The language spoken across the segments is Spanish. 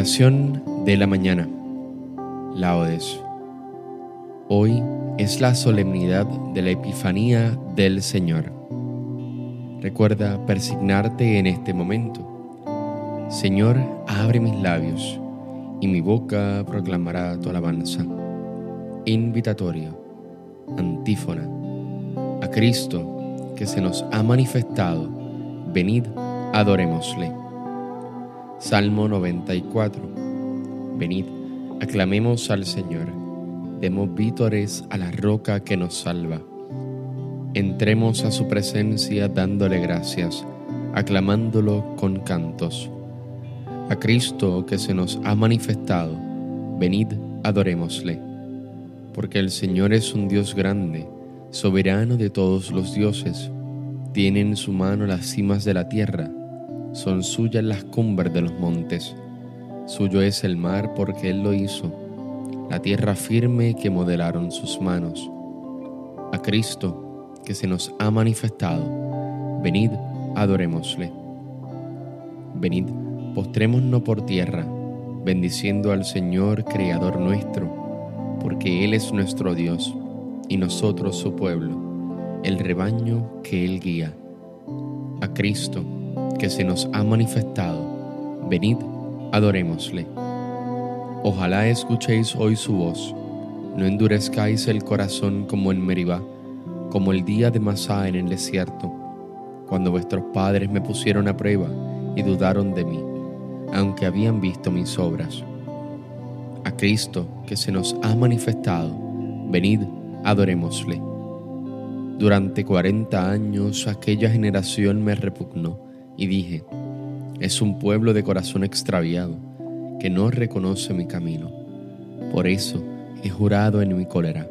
De la mañana. Laudes. Hoy es la solemnidad de la Epifanía del Señor. Recuerda persignarte en este momento. Señor, abre mis labios y mi boca proclamará tu alabanza. Invitatorio. Antífona. A Cristo que se nos ha manifestado, venid, adorémosle. Salmo 94. Venid, aclamemos al Señor, demos vítores a la roca que nos salva. Entremos a su presencia dándole gracias, aclamándolo con cantos. A Cristo que se nos ha manifestado, venid, adorémosle. Porque el Señor es un Dios grande, soberano de todos los dioses. Tiene en su mano las cimas de la tierra son suyas las cumbres de los montes. Suyo es el mar porque Él lo hizo, la tierra firme que modelaron sus manos. A Cristo que se nos ha manifestado, venid, adorémosle. Venid, postrémonos por tierra, bendiciendo al Señor, Creador nuestro, porque Él es nuestro Dios y nosotros su pueblo, el rebaño que Él guía. A Cristo, que se nos ha manifestado. Venid, adorémosle. Ojalá escuchéis hoy su voz. No endurezcáis el corazón como en Meribá, como el día de Masá en el desierto, cuando vuestros padres me pusieron a prueba y dudaron de mí, aunque habían visto mis obras. A Cristo que se nos ha manifestado, venid, adorémosle. Durante cuarenta años aquella generación me repugnó y dije, es un pueblo de corazón extraviado que no reconoce mi camino. Por eso he jurado en mi cólera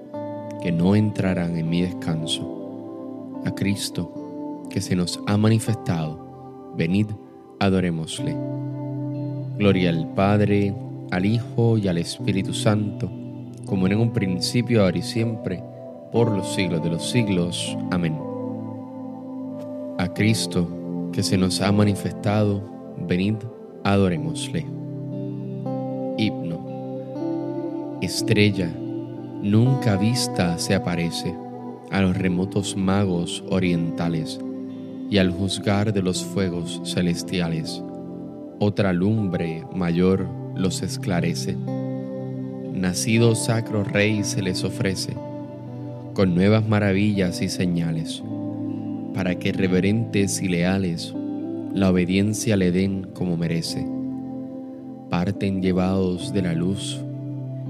que no entrarán en mi descanso. A Cristo, que se nos ha manifestado, venid, adorémosle. Gloria al Padre, al Hijo y al Espíritu Santo, como en un principio, ahora y siempre, por los siglos de los siglos. Amén. A Cristo, que se nos ha manifestado, venid, adorémosle. Himno. Estrella, nunca vista se aparece a los remotos magos orientales y al juzgar de los fuegos celestiales. Otra lumbre mayor los esclarece. Nacido sacro rey se les ofrece, con nuevas maravillas y señales para que reverentes y leales la obediencia le den como merece. Parten llevados de la luz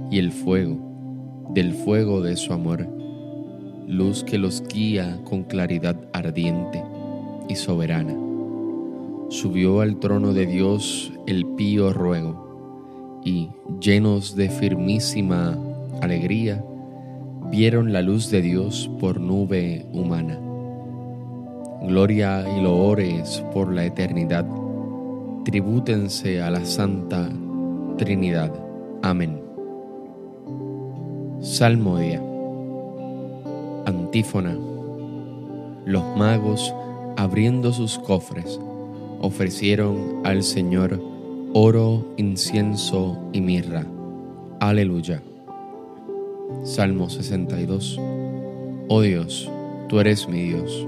y el fuego, del fuego de su amor, luz que los guía con claridad ardiente y soberana. Subió al trono de Dios el pío ruego, y, llenos de firmísima alegría, vieron la luz de Dios por nube humana gloria y loores por la eternidad, tribútense a la Santa Trinidad. Amén. Salmodia. Antífona. Los magos, abriendo sus cofres, ofrecieron al Señor oro, incienso y mirra. Aleluya. Salmo 62. Oh Dios, tú eres mi Dios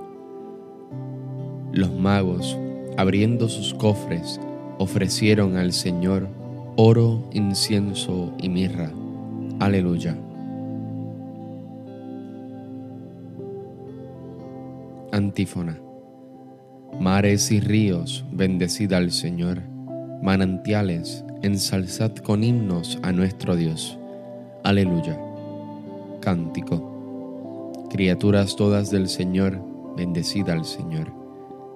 Los magos, abriendo sus cofres, ofrecieron al Señor oro, incienso y mirra. Aleluya. Antífona. Mares y ríos, bendecid al Señor. Manantiales, ensalzad con himnos a nuestro Dios. Aleluya. Cántico. Criaturas todas del Señor, bendecida al Señor.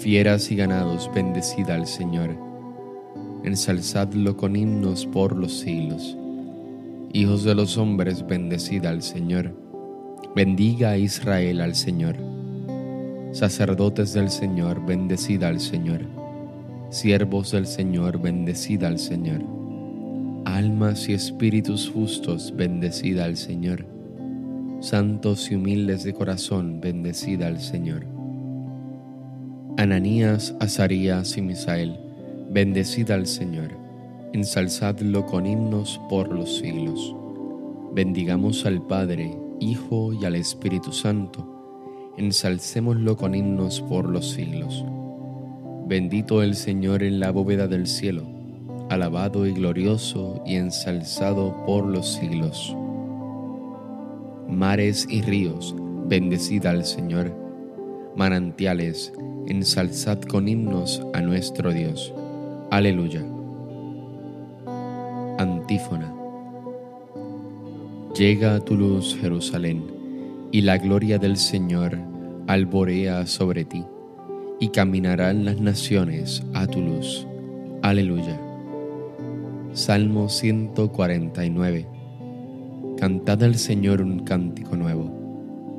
Fieras y ganados, bendecida al Señor. Ensalzadlo con himnos por los siglos. Hijos de los hombres, bendecida al Señor. Bendiga a Israel al Señor. Sacerdotes del Señor, bendecida al Señor. Siervos del Señor, bendecida al Señor almas y espíritus justos, bendecida al Señor. Santos y humildes de corazón, bendecida al Señor. Ananías, Azarías y Misael, bendecida al Señor. Ensalzadlo con himnos por los siglos. Bendigamos al Padre, Hijo y al Espíritu Santo. Ensalcémoslo con himnos por los siglos. Bendito el Señor en la bóveda del cielo alabado y glorioso y ensalzado por los siglos. Mares y ríos, bendecid al Señor. Manantiales, ensalzad con himnos a nuestro Dios. Aleluya. Antífona. Llega a tu luz, Jerusalén, y la gloria del Señor alborea sobre ti, y caminarán las naciones a tu luz. Aleluya. Salmo 149. Cantad al Señor un cántico nuevo.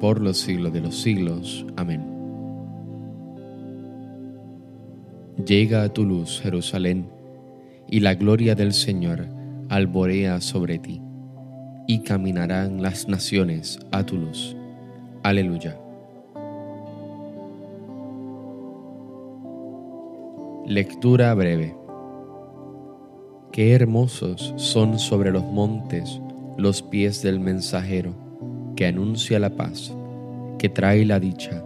por los siglos de los siglos. Amén. Llega a tu luz, Jerusalén, y la gloria del Señor alborea sobre ti, y caminarán las naciones a tu luz. Aleluya. Lectura breve. Qué hermosos son sobre los montes los pies del mensajero que anuncia la paz, que trae la dicha,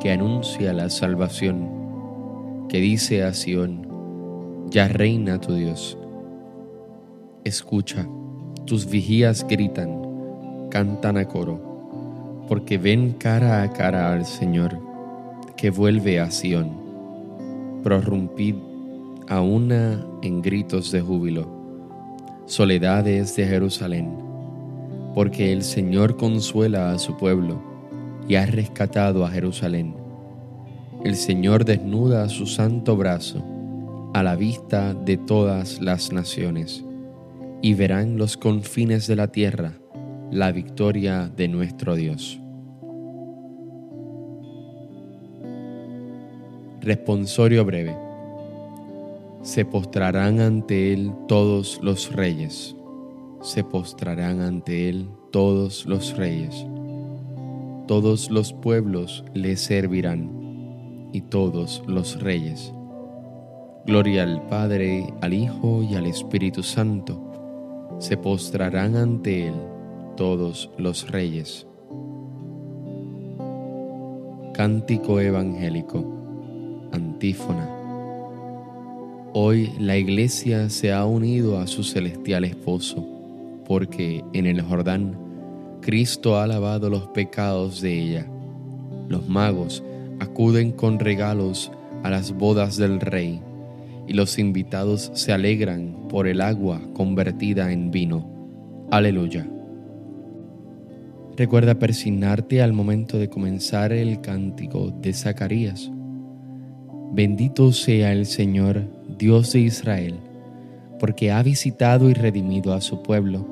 que anuncia la salvación que dice a Sión, ya reina tu Dios. Escucha, tus vigías gritan, cantan a coro, porque ven cara a cara al Señor, que vuelve a Sión. Prorrumpid a una en gritos de júbilo, soledades de Jerusalén, porque el Señor consuela a su pueblo y ha rescatado a Jerusalén el Señor desnuda su santo brazo a la vista de todas las naciones, y verán los confines de la tierra la victoria de nuestro Dios. Responsorio breve. Se postrarán ante Él todos los reyes. Se postrarán ante Él todos los reyes. Todos los pueblos le servirán y todos los reyes. Gloria al Padre, al Hijo y al Espíritu Santo. Se postrarán ante Él todos los reyes. Cántico Evangélico. Antífona. Hoy la Iglesia se ha unido a su celestial esposo, porque en el Jordán Cristo ha lavado los pecados de ella. Los magos acuden con regalos a las bodas del rey, y los invitados se alegran por el agua convertida en vino. Aleluya. Recuerda persignarte al momento de comenzar el cántico de Zacarías. Bendito sea el Señor, Dios de Israel, porque ha visitado y redimido a su pueblo,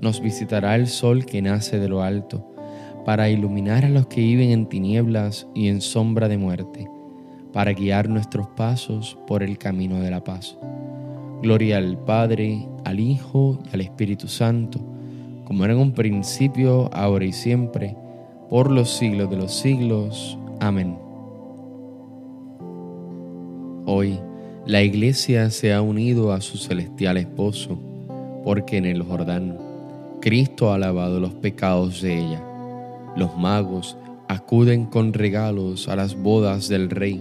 nos visitará el sol que nace de lo alto para iluminar a los que viven en tinieblas y en sombra de muerte, para guiar nuestros pasos por el camino de la paz. Gloria al Padre, al Hijo y al Espíritu Santo, como era en un principio, ahora y siempre, por los siglos de los siglos. Amén. Hoy, la Iglesia se ha unido a su celestial esposo, porque en el Jordán Cristo ha lavado los pecados de ella los magos acuden con regalos a las bodas del rey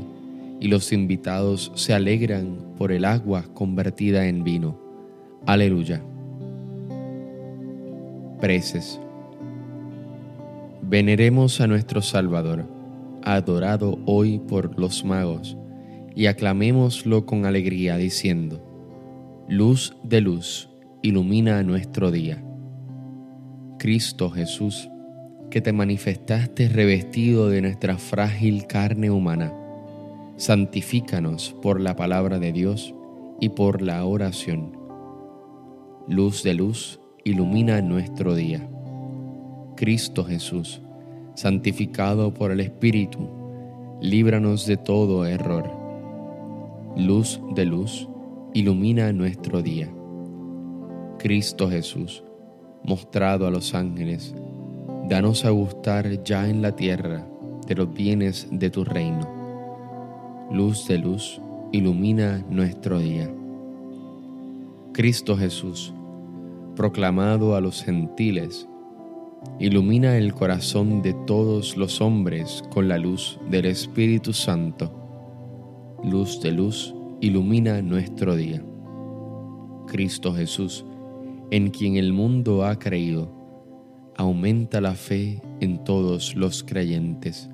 y los invitados se alegran por el agua convertida en vino. Aleluya. Preces. Veneremos a nuestro Salvador, adorado hoy por los magos, y aclamémoslo con alegría diciendo, Luz de luz, ilumina nuestro día. Cristo Jesús, que te manifestaste revestido de nuestra frágil carne humana. Santifícanos por la palabra de Dios y por la oración. Luz de luz, ilumina nuestro día. Cristo Jesús, santificado por el Espíritu, líbranos de todo error. Luz de luz, ilumina nuestro día. Cristo Jesús, mostrado a los ángeles, Danos a gustar ya en la tierra de los bienes de tu reino. Luz de luz, ilumina nuestro día. Cristo Jesús, proclamado a los gentiles, ilumina el corazón de todos los hombres con la luz del Espíritu Santo. Luz de luz, ilumina nuestro día. Cristo Jesús, en quien el mundo ha creído, aumenta la fe en todos los creyentes.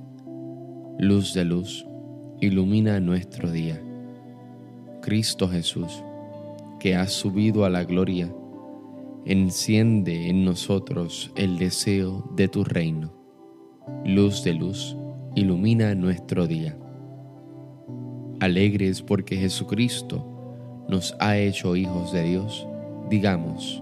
Luz de luz, ilumina nuestro día. Cristo Jesús, que has subido a la gloria, enciende en nosotros el deseo de tu reino. Luz de luz, ilumina nuestro día. Alegres porque Jesucristo nos ha hecho hijos de Dios, digamos,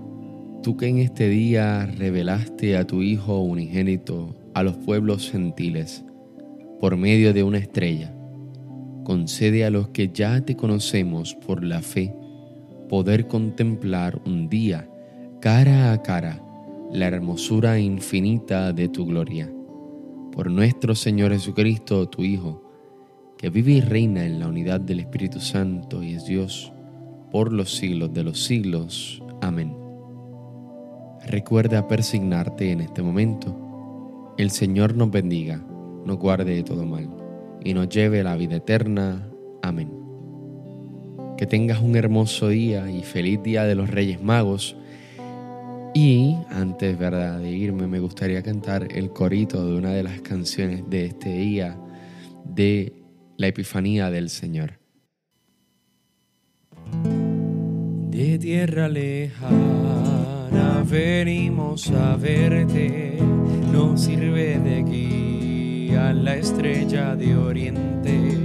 tú que en este día revelaste a tu Hijo unigénito a los pueblos gentiles por medio de una estrella, concede a los que ya te conocemos por la fe, poder contemplar un día cara a cara la hermosura infinita de tu gloria. Por nuestro Señor Jesucristo, tu Hijo, que vive y reina en la unidad del Espíritu Santo y es Dios por los siglos de los siglos. Amén. Recuerda persignarte en este momento. El Señor nos bendiga, nos guarde de todo mal y nos lleve a la vida eterna. Amén. Que tengas un hermoso día y feliz día de los Reyes Magos. Y antes de irme, me gustaría cantar el corito de una de las canciones de este día de la Epifanía del Señor. De tierra lejana venimos a verte, nos sirve de guía la estrella de oriente.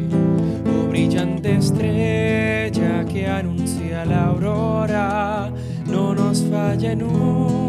Brillante estrella que anuncia la aurora, no nos falla nunca